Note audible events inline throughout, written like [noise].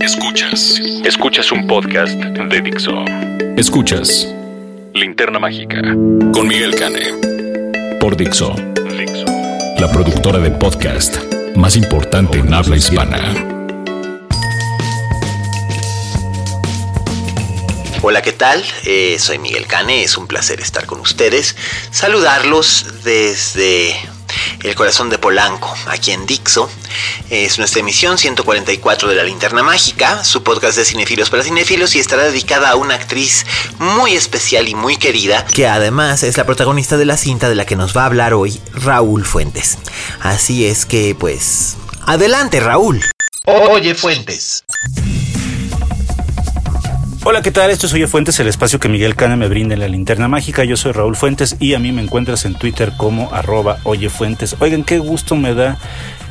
Escuchas. Escuchas un podcast de Dixo. Escuchas Linterna Mágica con Miguel Cane. Por Dixo. Dixo. La productora de podcast más importante en habla hispana. Hola, ¿qué tal? Eh, soy Miguel Cane, es un placer estar con ustedes, saludarlos desde el corazón de Polanco, aquí en Dixo. Es nuestra emisión 144 de La Linterna Mágica, su podcast de cinefilos para cinefilos y estará dedicada a una actriz muy especial y muy querida, que además es la protagonista de la cinta de la que nos va a hablar hoy Raúl Fuentes. Así es que, pues, adelante Raúl. Oye Fuentes. Hola, ¿qué tal? Esto es Oye Fuentes, el espacio que Miguel Cana me brinda en la linterna mágica. Yo soy Raúl Fuentes y a mí me encuentras en Twitter como arroba Oye Fuentes. Oigan, qué gusto me da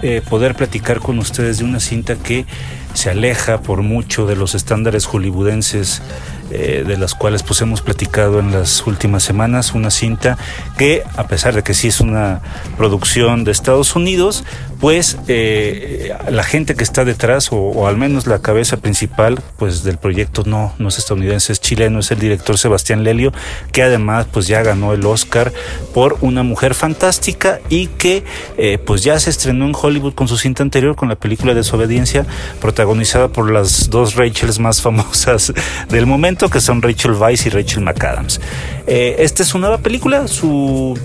eh, poder platicar con ustedes de una cinta que se aleja por mucho de los estándares hollywoodenses eh, de las cuales pues hemos platicado en las últimas semanas, una cinta que a pesar de que sí es una producción de Estados Unidos, pues eh, la gente que está detrás o, al menos la cabeza principal pues del proyecto no, no es estadounidense, es chileno, es el director Sebastián Lelio, que además pues ya ganó el Oscar por una mujer fantástica y que eh, pues ya se estrenó en Hollywood con su cinta anterior, con la película Desobediencia, protagonizada por las dos Rachels más famosas del momento, que son Rachel Weisz y Rachel McAdams. Eh, esta es su nueva película, su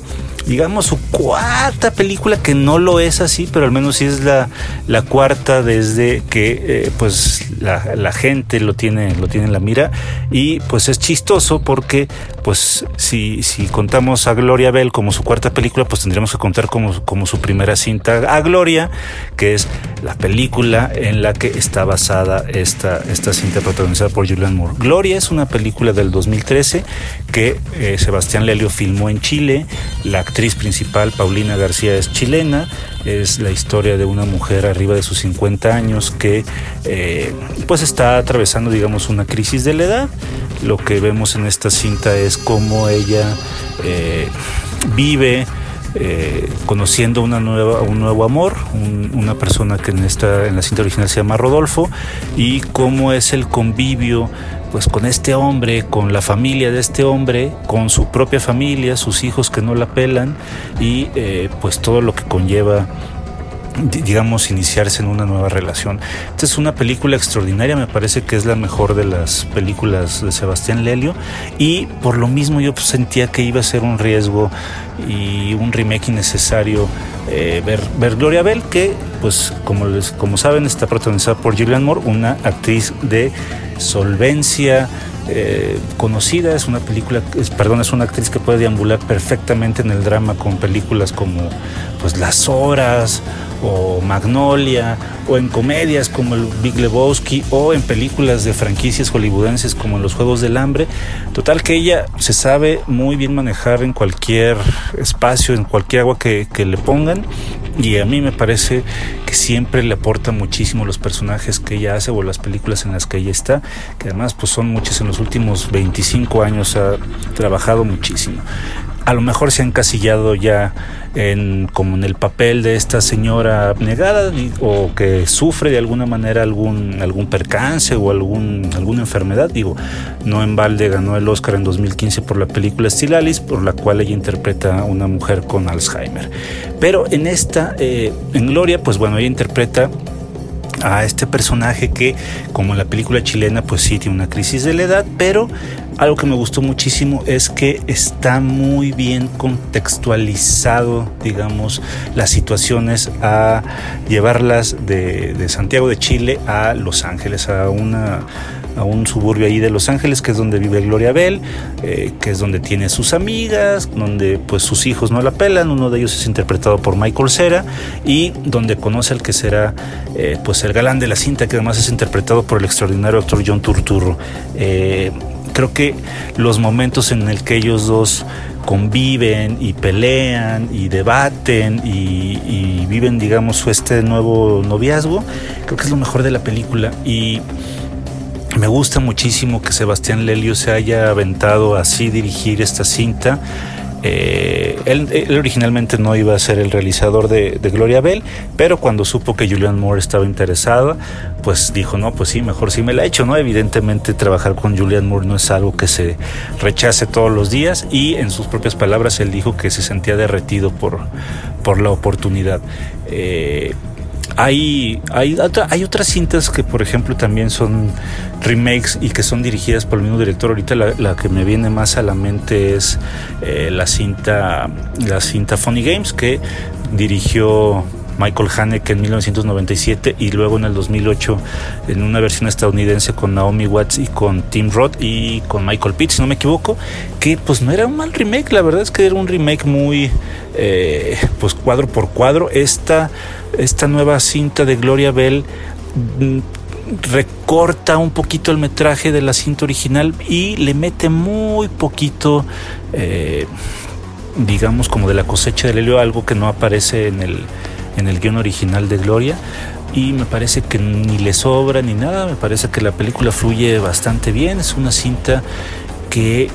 digamos, su cuarta película, que no lo es así, pero al menos sí es la, la cuarta desde que eh, pues la, la, gente lo tiene, lo tiene en la mira. Y pues es chistoso porque pues si, si contamos a Gloria Bell como su cuarta película, pues tendríamos que contar como, como su primera cinta a Gloria, que es la película en la que está basada esta, esta cinta protagonizada por Julianne Moore. Gloria es una película del 2013 que eh, Sebastián Lelio filmó en Chile. La actriz principal, Paulina García, es chilena. Es la historia de una mujer arriba de sus 50 años que eh, pues está atravesando, digamos, una crisis de la edad. Lo que vemos en esta cinta es cómo ella eh, vive eh, conociendo una nueva, un nuevo amor, un, una persona que en, en la cinta original se llama Rodolfo, y cómo es el convivio pues con este hombre, con la familia de este hombre, con su propia familia, sus hijos que no la pelan y eh, pues todo lo que conlleva digamos, iniciarse en una nueva relación. Esta es una película extraordinaria, me parece que es la mejor de las películas de Sebastián Lelio y por lo mismo yo sentía que iba a ser un riesgo y un remake innecesario eh, ver, ver, Gloria Bell, que pues como, les, como saben está protagonizada por Julianne Moore, una actriz de solvencia, eh, conocida, es una película, es, perdón, es una actriz que puede deambular perfectamente en el drama con películas como pues Las Horas o Magnolia o en comedias como el Big Lebowski o en películas de franquicias hollywoodenses como Los Juegos del Hambre. Total que ella se sabe muy bien manejar en cualquier espacio, en cualquier agua que, que le pongan y a mí me parece que siempre le aporta muchísimo los personajes que ella hace o las películas en las que ella está, que además pues son muchas en los últimos 25 años ha trabajado muchísimo. A lo mejor se ha encasillado ya en como en el papel de esta señora abnegada o que sufre de alguna manera algún algún percance o algún alguna enfermedad. Digo no en balde ganó el Oscar en 2015 por la película Stilalis por la cual ella interpreta a una mujer con Alzheimer. Pero en esta eh, en Gloria pues bueno ella interpreta a este personaje que, como la película chilena, pues sí tiene una crisis de la edad, pero algo que me gustó muchísimo es que está muy bien contextualizado, digamos, las situaciones a llevarlas de, de Santiago de Chile a Los Ángeles, a una a un suburbio ahí de Los Ángeles, que es donde vive Gloria Bell, eh, que es donde tiene sus amigas, donde pues sus hijos no la pelan, uno de ellos es interpretado por Michael Cera y donde conoce al que será eh, pues el galán de la cinta, que además es interpretado por el extraordinario actor John Turturro. Eh, creo que los momentos en el que ellos dos conviven y pelean y debaten y, viven, digamos, este nuevo noviazgo, creo que es lo mejor de la película. Y me gusta muchísimo que Sebastián Lelio se haya aventado así dirigir esta cinta eh, él, originalmente no iba a ser el realizador de, Gloria Bell, pero cuando supo que Julian Moore estaba interesada, pues dijo, no, pues sí, mejor sí me la he hecho, ¿no? Evidentemente trabajar con Julian Moore no es algo que se rechace todos los días y en sus propias palabras él dijo que se sentía derretido por, por la oportunidad. Eh, hay, hay, hay otras cintas que, por ejemplo, también son remakes y que son dirigidas por el mismo director. Ahorita la, que me viene más a la mente es eh, la cinta la cinta Funny Games que dirigió Michael Haneke en 1997 y luego en el 2008 en una versión estadounidense con Naomi Watts y con Tim Roth y con Michael Pitt, si no me equivoco, que pues no era un mal remake, la verdad es que era un remake muy eh, pues cuadro por cuadro. Esta, esta nueva cinta de Gloria Bell mm, recorta un poquito el metraje de la cinta original y le mete muy poquito eh, digamos como de la cosecha del helio algo que no aparece en el en el guion original de Gloria y me parece que ni le sobra ni nada, me parece que la película fluye bastante bien, es una cinta que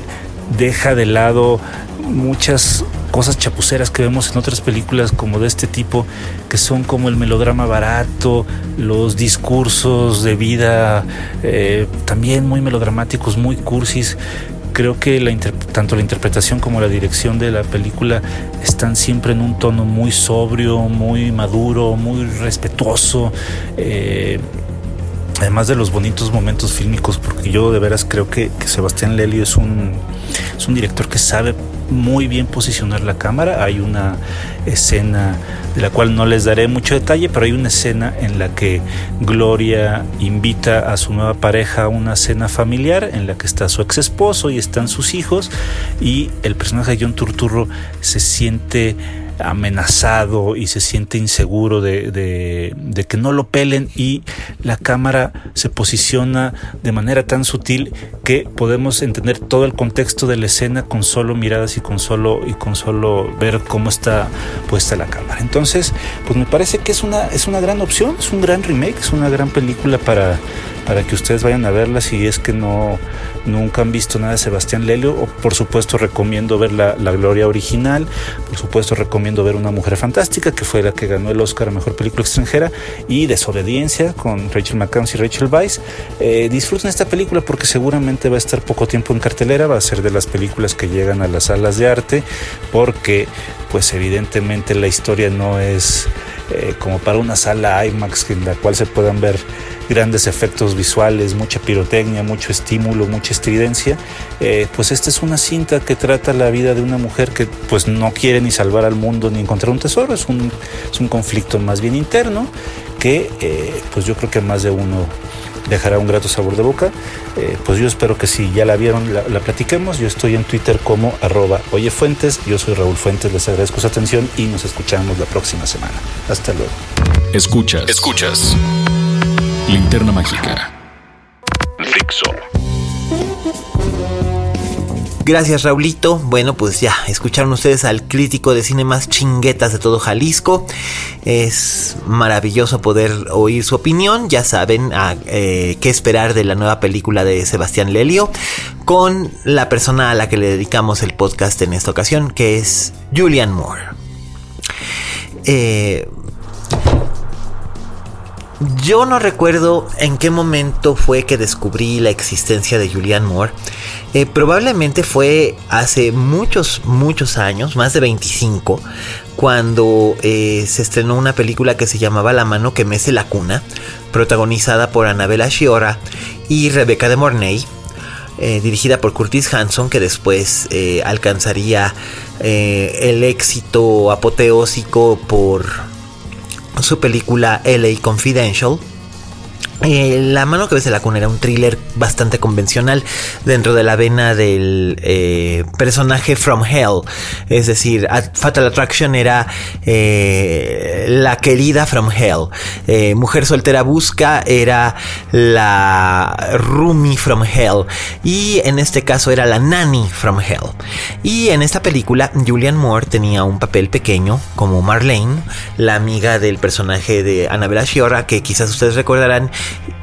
deja de lado muchas cosas chapuceras que vemos en otras películas como de este tipo, que son como el melodrama barato, los discursos de vida eh, también muy melodramáticos, muy cursis, creo que la tanto la interpretación como la dirección de la película están siempre en un tono muy sobrio, muy maduro, muy respetuoso. Eh, además de los bonitos momentos fílmicos, porque yo de veras creo que, Sebastián Lelio es un, es un director que sabe muy bien posicionar la cámara. Hay una escena de la cual no les daré mucho detalle, pero hay una escena en la que Gloria invita a su nueva pareja a una cena familiar en la que está su ex esposo y están sus hijos y el personaje de John Turturro se siente amenazado y se siente inseguro de, que no lo pelen y la cámara se posiciona de manera tan sutil que podemos entender todo el contexto de la escena con solo miradas y con solo y con solo ver cómo está puesta la cámara. Entonces, pues me parece que es una es una gran opción, es un gran remake, es una gran película para para que ustedes vayan a verla si es que no nunca han visto nada de Sebastián Lelio. O por supuesto recomiendo ver la, Gloria original, por supuesto recomiendo ver Una Mujer Fantástica, que fue la que ganó el Oscar a Mejor Película Extranjera, y Desobediencia con Rachel McAdams y Rachel Weisz. Eh, disfruten esta película porque seguramente va a estar poco tiempo en cartelera, va a ser de las películas que llegan a las salas de arte, porque pues evidentemente la historia no es eh, como para una sala IMAX en la cual se puedan ver grandes efectos visuales, mucha pirotecnia, mucho estímulo, mucha estridencia, eh, pues esta es una cinta que trata la vida de una mujer que pues no quiere ni salvar al mundo ni encontrar un tesoro, es un, es un conflicto más bien interno que eh, pues yo creo que más de uno dejará un grato sabor de boca. Eh, pues yo espero que si ya la vieron, la, platiquemos. Yo estoy en Twitter como arroba oyefuentes. Yo soy Raúl Fuentes, les agradezco su atención y nos escuchamos la próxima semana. Hasta luego. Escuchas. Escuchas. Linterna Mágica. Fixo. Gracias Raulito. Bueno, pues ya, escucharon ustedes al crítico de cine más chinguetas de todo Jalisco. Es maravilloso poder oír su opinión. Ya saben a, eh, qué esperar de la nueva película de Sebastián Lelio con la persona a la que le dedicamos el podcast en esta ocasión, que es Julian Moore. Eh, yo no recuerdo en qué momento fue que descubrí la existencia de Julianne Moore. Eh, probablemente fue hace muchos, muchos años, más de 25, cuando eh, se estrenó una película que se llamaba La mano que mece la cuna, protagonizada por Annabella Sciorra y Rebecca de Mornay. Eh, dirigida por Curtis Hanson, que después alcanzaría el éxito apoteósico por su película LA Confidential. Eh, la mano que ves en la cuna era un thriller bastante convencional dentro de la vena del eh, personaje From Hell. Es decir, Fatal Attraction era eh, la querida From Hell. Mujer soltera busca era la Rumi From Hell. Y en este caso era la Nanny From Hell. Y en esta película, Julian Moore tenía un papel pequeño como Marlene, la amiga del personaje de Annabella Sciorra, que quizás ustedes recordarán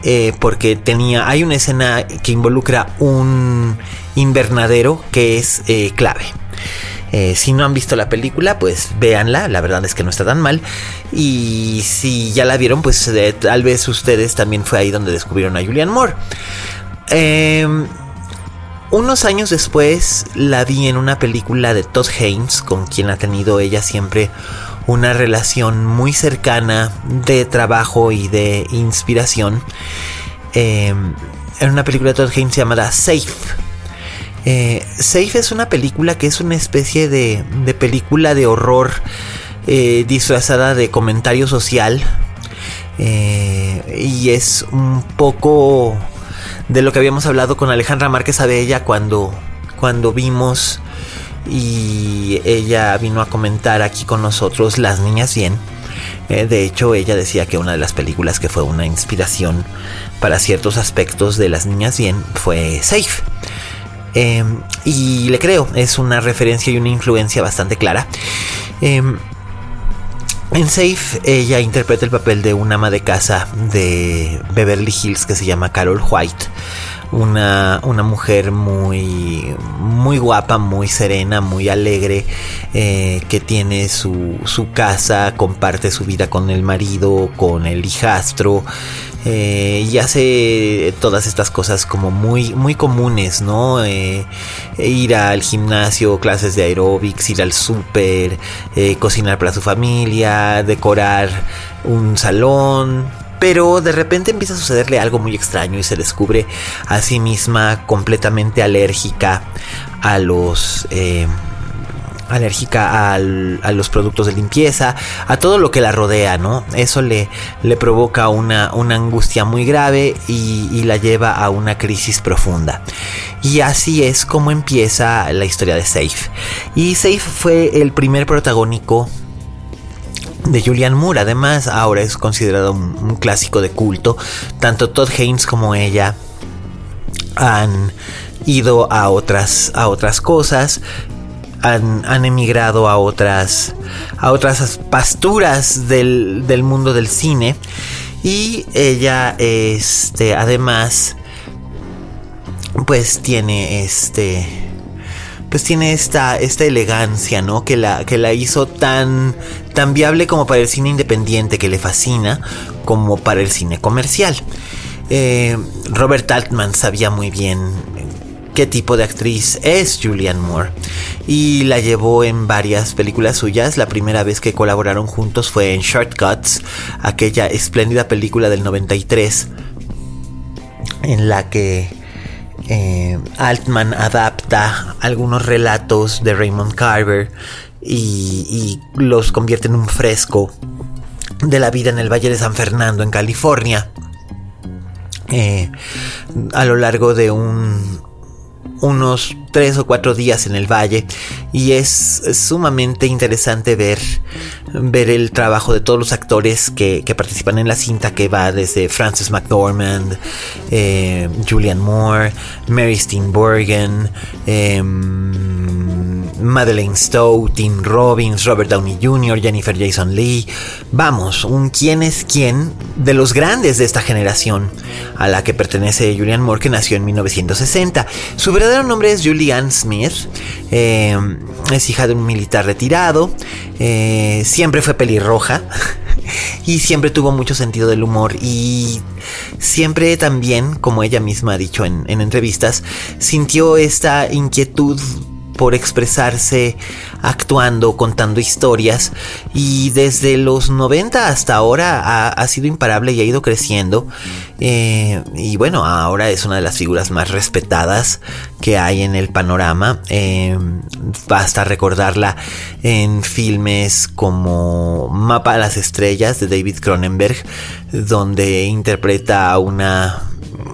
eh, porque tenía, hay una escena que involucra un invernadero que es eh, clave. Eh, si no han visto la película, pues véanla, la verdad es que no está tan mal. Y si ya la vieron, pues tal vez ustedes también fue ahí donde descubrieron a Julian Moore. Em, unos años después la vi en una película de Todd Haynes, con quien ha tenido ella siempre una relación muy cercana de trabajo y de inspiración em, en una película de Todd Haynes llamada Safe. Eh, Safe es una película que es una especie de, película de horror eh, disfrazada de comentario social eh, y es un poco de lo que habíamos hablado con Alejandra Márquez Abella cuando, cuando vimos y ella vino a comentar aquí con nosotros Las Niñas Bien. Eh, de hecho, ella decía que una de las películas que fue una inspiración para ciertos aspectos de Las Niñas Bien fue Safe. Em, y le creo, es una referencia y una influencia bastante clara. Em, en Safe, ella interpreta el papel de una ama de casa de Beverly Hills que se llama Carol White una, una mujer muy, muy guapa, muy serena, muy alegre, eh, que tiene su, su casa, comparte su vida con el marido, con el hijastro. Eh, y hace todas estas cosas como muy, muy comunes, ¿no? Eh, ir al gimnasio, clases de aeróbics, ir al súper, cocinar para su familia, decorar un salón, pero de repente empieza a sucederle algo muy extraño y se descubre a sí misma completamente alérgica a los... Eh, alérgica a los productos de limpieza, a todo lo que la rodea, ¿no? Eso le, le provoca una, una, angustia muy grave y, y, la lleva a una crisis profunda. Y así es como empieza la historia de Safe. Y Safe fue el primer protagónico de Julian Moore. Además, ahora es considerado un, clásico de culto. Tanto Todd Haynes como ella han ido a otras, a otras cosas. Han, emigrado a otras, a otras pasturas del, del mundo del cine. Y ella, este, además, pues tiene este pues tiene esta, esta elegancia, ¿no? Que la, que la hizo tan, tan viable como para el cine independiente, que le fascina, como para el cine comercial. Eh, Robert Altman sabía muy bien qué tipo de actriz es Julianne Moore y la llevó en varias películas suyas. La primera vez que colaboraron juntos fue en Shortcuts, aquella espléndida película del 93 en la que eh, Altman adapta algunos relatos de Raymond Carver y, los convierte en un fresco de la vida en el Valle de San Fernando, en California. Eh, a lo largo de un, unos tres o cuatro días en el valle. Y es sumamente interesante ver, ver el trabajo de todos los actores que, participan en la cinta que va desde Frances McDormand, eh, Julian Moore, Mary Steenburgen, eh, Madeleine Stowe, Tim Robbins, Robert Downey Jr., Jennifer Jason Lee. Vamos, un quién es quién de los grandes de esta generación a la que pertenece Julian Moore, que nació en 1960. Su verdadero nombre es Julianne Smith. Eh, es hija de un militar retirado. Eh, siempre fue pelirroja. [laughs] y siempre tuvo mucho sentido del humor y siempre también, como ella misma ha dicho en entrevistas, sintió esta inquietud por expresarse actuando, contando historias y desde los 90 hasta ahora ha, sido imparable y ha ido creciendo eh, y bueno, ahora es una de las figuras más respetadas que hay en el panorama. Eh, basta recordarla en filmes como Mapa a las Estrellas de David Cronenberg, donde interpreta a una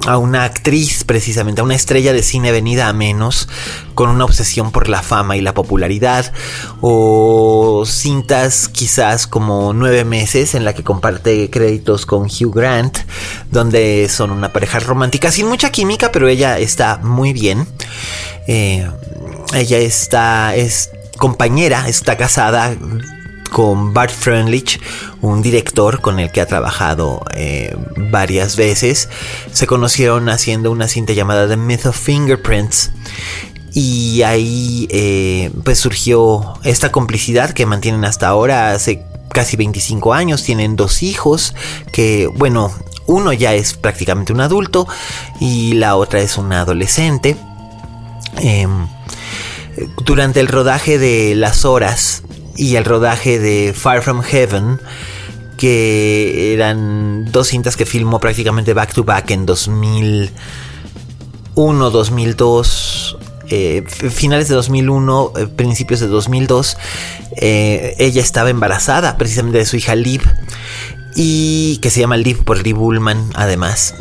a una actriz precisamente, a una estrella de cine venida a menos, con una obsesión por la fama y la popularidad, o cintas quizás como Nueve Meses, en la que comparte créditos con Hugh Grant, donde son una pareja romántica sin mucha química, pero ella está muy bien. Eh, ella está, es compañera, está casada con Bart Freundlich, un director con el que ha trabajado eh, varias veces. Se conocieron haciendo una cinta llamada The Myth of Fingerprints. Y ahí eh, pues surgió esta complicidad que mantienen hasta ahora hace casi 25 años. Tienen dos hijos que, bueno, uno ya es prácticamente un adulto y la otra es una adolescente. Em, durante el rodaje de Las Horas y el rodaje de Far From Heaven, que eran dos cintas que filmó prácticamente back to back en 2001, 2002, eh, finales de 2001, eh, principios de 2002, eh, ella estaba embarazada precisamente de su hija Liv, y que se llama Liv por Liv Ullman además.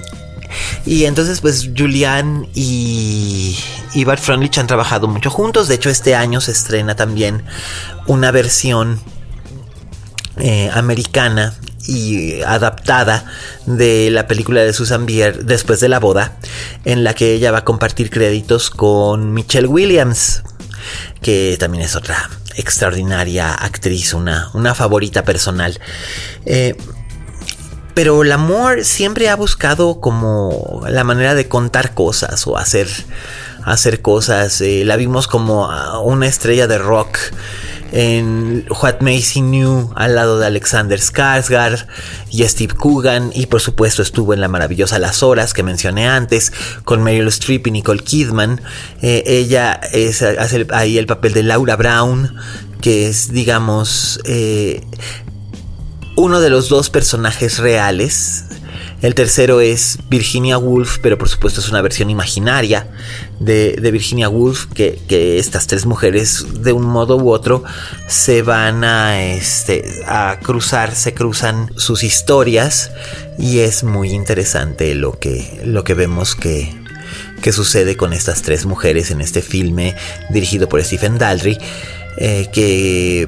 Y entonces pues Julian y, y Bart Freundlich han trabajado mucho juntos. De hecho este año se estrena también una versión eh, americana y adaptada de la película de Susan Bier después de la boda, en la que ella va a compartir créditos con Michelle Williams, que también es otra extraordinaria actriz, una, una favorita personal. Eh, pero el amor siempre ha buscado como la manera de contar cosas o hacer, hacer cosas. Eh, la vimos como una estrella de rock en What Macy Knew al lado de Alexander Skarsgård y Steve Coogan y por supuesto estuvo en la maravillosa Las Horas que mencioné antes con Meryl Streep y Nicole Kidman. Eh, ella es, hace ahí el papel de Laura Brown que es digamos eh, uno de los dos personajes reales. El tercero es Virginia Woolf, pero por supuesto es una versión imaginaria de, Virginia Woolf, que, estas tres mujeres de un modo u otro se van a, este, a cruzar, se cruzan sus historias y es muy interesante lo que, lo que vemos que, que sucede con estas tres mujeres en este filme dirigido por Stephen Daldry, eh, que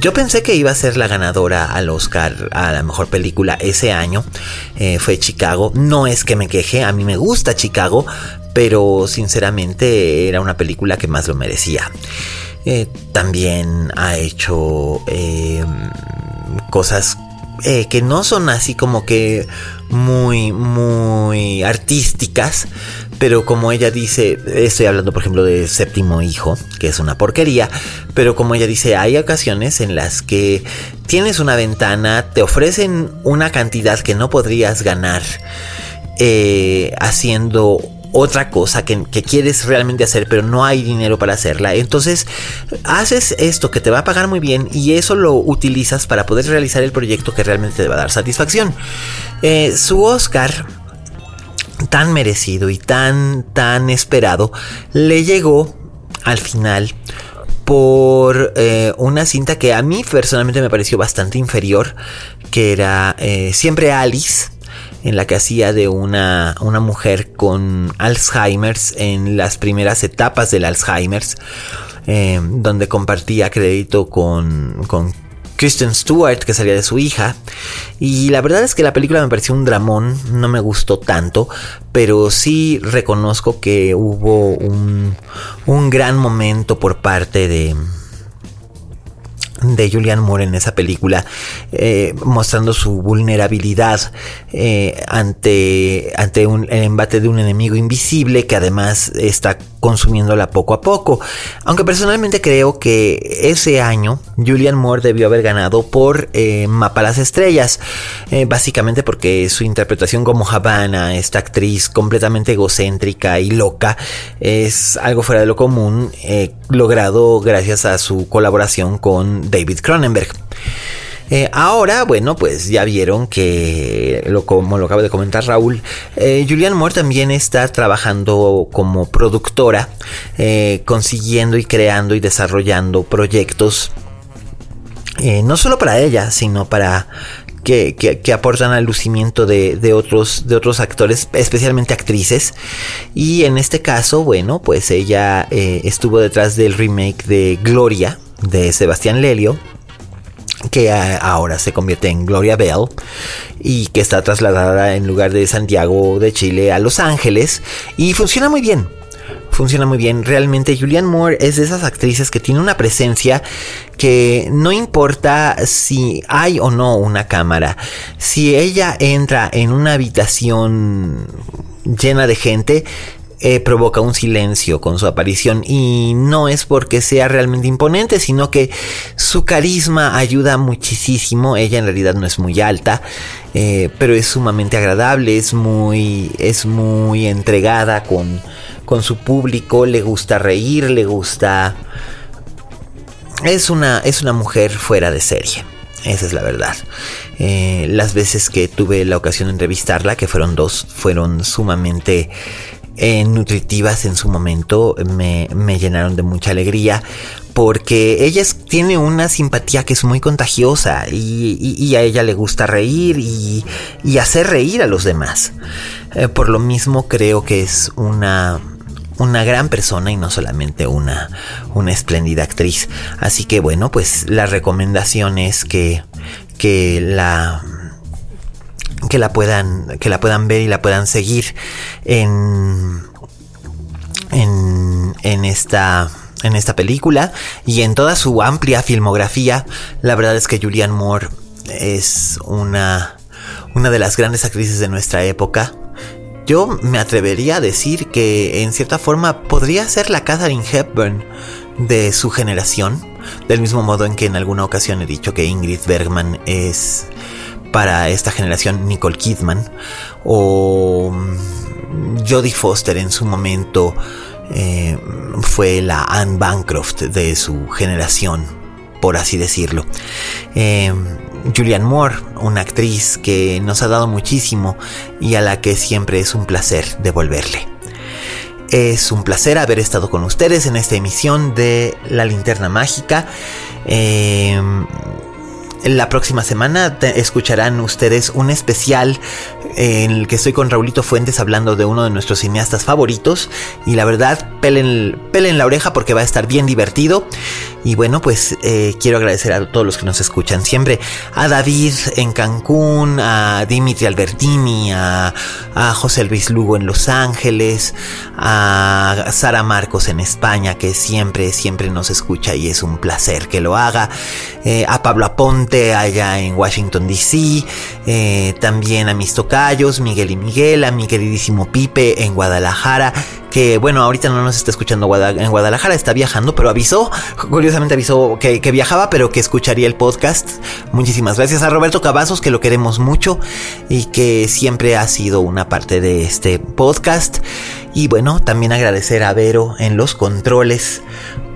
yo pensé que iba a ser la ganadora al Oscar a la mejor película ese año. Eh, fue Chicago. No es que me queje, a mí me gusta Chicago, pero sinceramente era una película que más lo merecía. Eh, también ha hecho eh, cosas que no son así como que muy, muy artísticas, pero como ella dice, estoy hablando por ejemplo de Séptimo Hijo, que es una porquería, pero como ella dice, hay ocasiones en las que tienes una ventana, te ofrecen una cantidad que no podrías ganar eh, haciendo otra cosa que, que, quieres realmente hacer, pero no hay dinero para hacerla. Entonces, haces esto que te va a pagar muy bien y eso lo utilizas para poder realizar el proyecto que realmente te va a dar satisfacción. Eh, su Oscar tan merecido y tan, tan esperado, le llegó al final por eh, una cinta que a mí personalmente me pareció bastante inferior, que era eh, Siempre Alice, en la que hacía de una, una mujer con Alzheimer's en las primeras etapas del Alzheimer's, eh, donde compartía crédito con, con Kristen Stewart, que salía de su hija. Y la verdad es que la película me pareció un dramón, no me gustó tanto, pero sí reconozco que hubo un, un gran momento por parte de, de Julian Moore en esa película, eh, mostrando su vulnerabilidad eh, ante, ante un, el embate de un enemigo invisible que además está consumiéndola poco a poco. Aunque personalmente creo que ese año Julian Moore debió haber ganado por eh, Mapa las Estrellas, eh, básicamente porque su interpretación como Havana, esta actriz completamente egocéntrica y loca, es algo fuera de lo común, eh, logrado gracias a su colaboración con David Cronenberg. Eh, ahora, bueno, pues ya vieron que, lo, como lo acaba de comentar Raúl, eh, Julian Moore también está trabajando como productora, eh, consiguiendo y creando y desarrollando proyectos, no solo para ella, sino para que, aportan al lucimiento de, otros, de otros actores, especialmente actrices. Y en este caso, bueno, pues ella estuvo detrás del remake de Gloria de Sebastián Lelio que ahora se convierte en Gloria Bell y que está trasladada en lugar de Santiago de Chile a Los Ángeles y funciona muy bien. Funciona muy bien. Realmente Julianne Moore es de esas actrices que tiene una presencia que no importa si hay o no una cámara. Si ella entra en una habitación llena de gente, eh, provoca un silencio con su aparición y no es porque sea realmente imponente, sino que su carisma ayuda muchísimo. Ella en realidad no es muy alta, eh, pero es sumamente agradable, es muy, es muy entregada con, con su público, le gusta reír, le gusta... Es una, es una mujer fuera de serie. Esa es la verdad. Eh, las veces que tuve la ocasión de entrevistarla, que fueron dos, fueron sumamente eh, nutritivas en su momento me, llenaron de mucha alegría porque ella tiene una simpatía que es muy contagiosa y, a ella le gusta reír y, hacer reír a los demás. Eh, por lo mismo creo que es una, una gran persona y no solamente una, una espléndida actriz. Así que bueno, pues la recomendación es que, que la que la puedan, que la puedan ver y la puedan seguir en, en, en esta en esta película y en toda su amplia filmografía. La verdad es que Julianne Moore es una, una de las grandes actrices de nuestra época. Yo me atrevería a decir que en cierta forma podría ser la Catherine Hepburn de su generación, del mismo modo en que en alguna ocasión he dicho que Ingrid Bergman es para esta generación Nicole Kidman o mm, Jodie Foster en su momento eh, fue la Anne Bancroft de su generación, por así decirlo. Eh, Julianne Moore, una actriz que nos ha dado muchísimo y a la que siempre es un placer devolverle. Es un placer haber estado con ustedes en esta emisión de La Linterna Mágica. Eh, la próxima semana escucharán ustedes un especial en el que estoy con Raulito Fuentes hablando de uno de nuestros cineastas favoritos. Y la verdad, pelen, la oreja porque va a estar bien divertido. Y bueno, pues eh, quiero agradecer a todos los que nos escuchan siempre. A David en Cancún, a Dimitri Albertini, a, José Luis Lugo en Los Ángeles, a Sara Marcos en España, que siempre, siempre nos escucha y es un placer que lo haga. Eh, a Pablo Aponte allá en Washington DC. Eh, también a mis tocayos, Miguel y Miguel, a mi queridísimo Pipe en Guadalajara que bueno, ahorita no nos está escuchando en Guadalajara, está viajando, pero avisó, curiosamente avisó que, viajaba, pero que escucharía el podcast. Muchísimas gracias a Roberto Cavazos, que lo queremos mucho y que siempre ha sido una parte de este podcast. Y bueno, también agradecer a Vero en los controles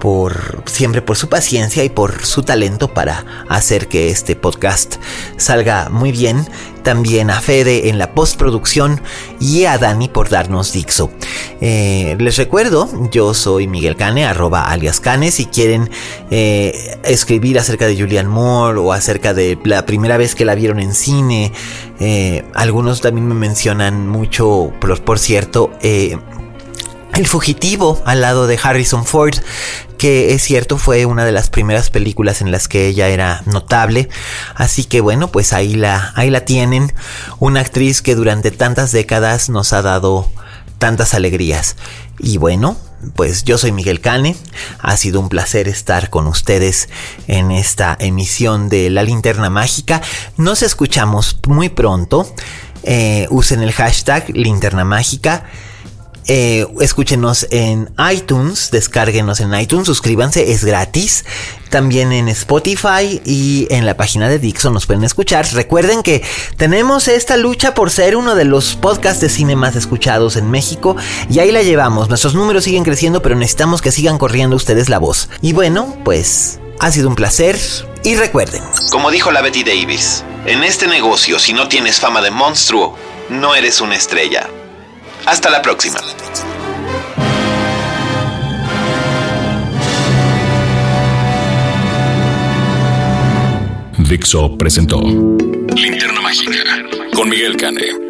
por siempre por su paciencia y por su talento para hacer que este podcast salga muy bien. También a Fede en la postproducción y a Dani por darnos Dixo. Eh, les recuerdo, yo soy Miguel Cane, arroba alias Cane. Si quieren eh, escribir acerca de Julian Moore o acerca de la primera vez que la vieron en cine, eh, algunos también me mencionan mucho, por, por cierto, el fugitivo al lado de Harrison Ford, que es cierto fue una de las primeras películas en las que ella era notable, así que bueno, pues ahí la ahí la tienen, una actriz que durante tantas décadas nos ha dado tantas alegrías. Y bueno, pues yo soy Miguel Cane, ha sido un placer estar con ustedes en esta emisión de La Linterna Mágica. Nos escuchamos muy pronto. Eh, usen el hashtag Linterna Mágica eh, escúchenos en iTunes, descárguenos en iTunes, suscríbanse, es gratis. También en Spotify y en la página de Dixon nos pueden escuchar. Recuerden que tenemos esta lucha por ser uno de los podcasts de cine más escuchados en México y ahí la llevamos. Nuestros números siguen creciendo, pero necesitamos que sigan corriendo ustedes la voz. Y bueno, pues ha sido un placer y recuerden. Como dijo la Betty Davis, en este negocio si no tienes fama de monstruo, no eres una estrella. Hasta la próxima. Dixo presentó Linterna Mágica con Miguel Cane.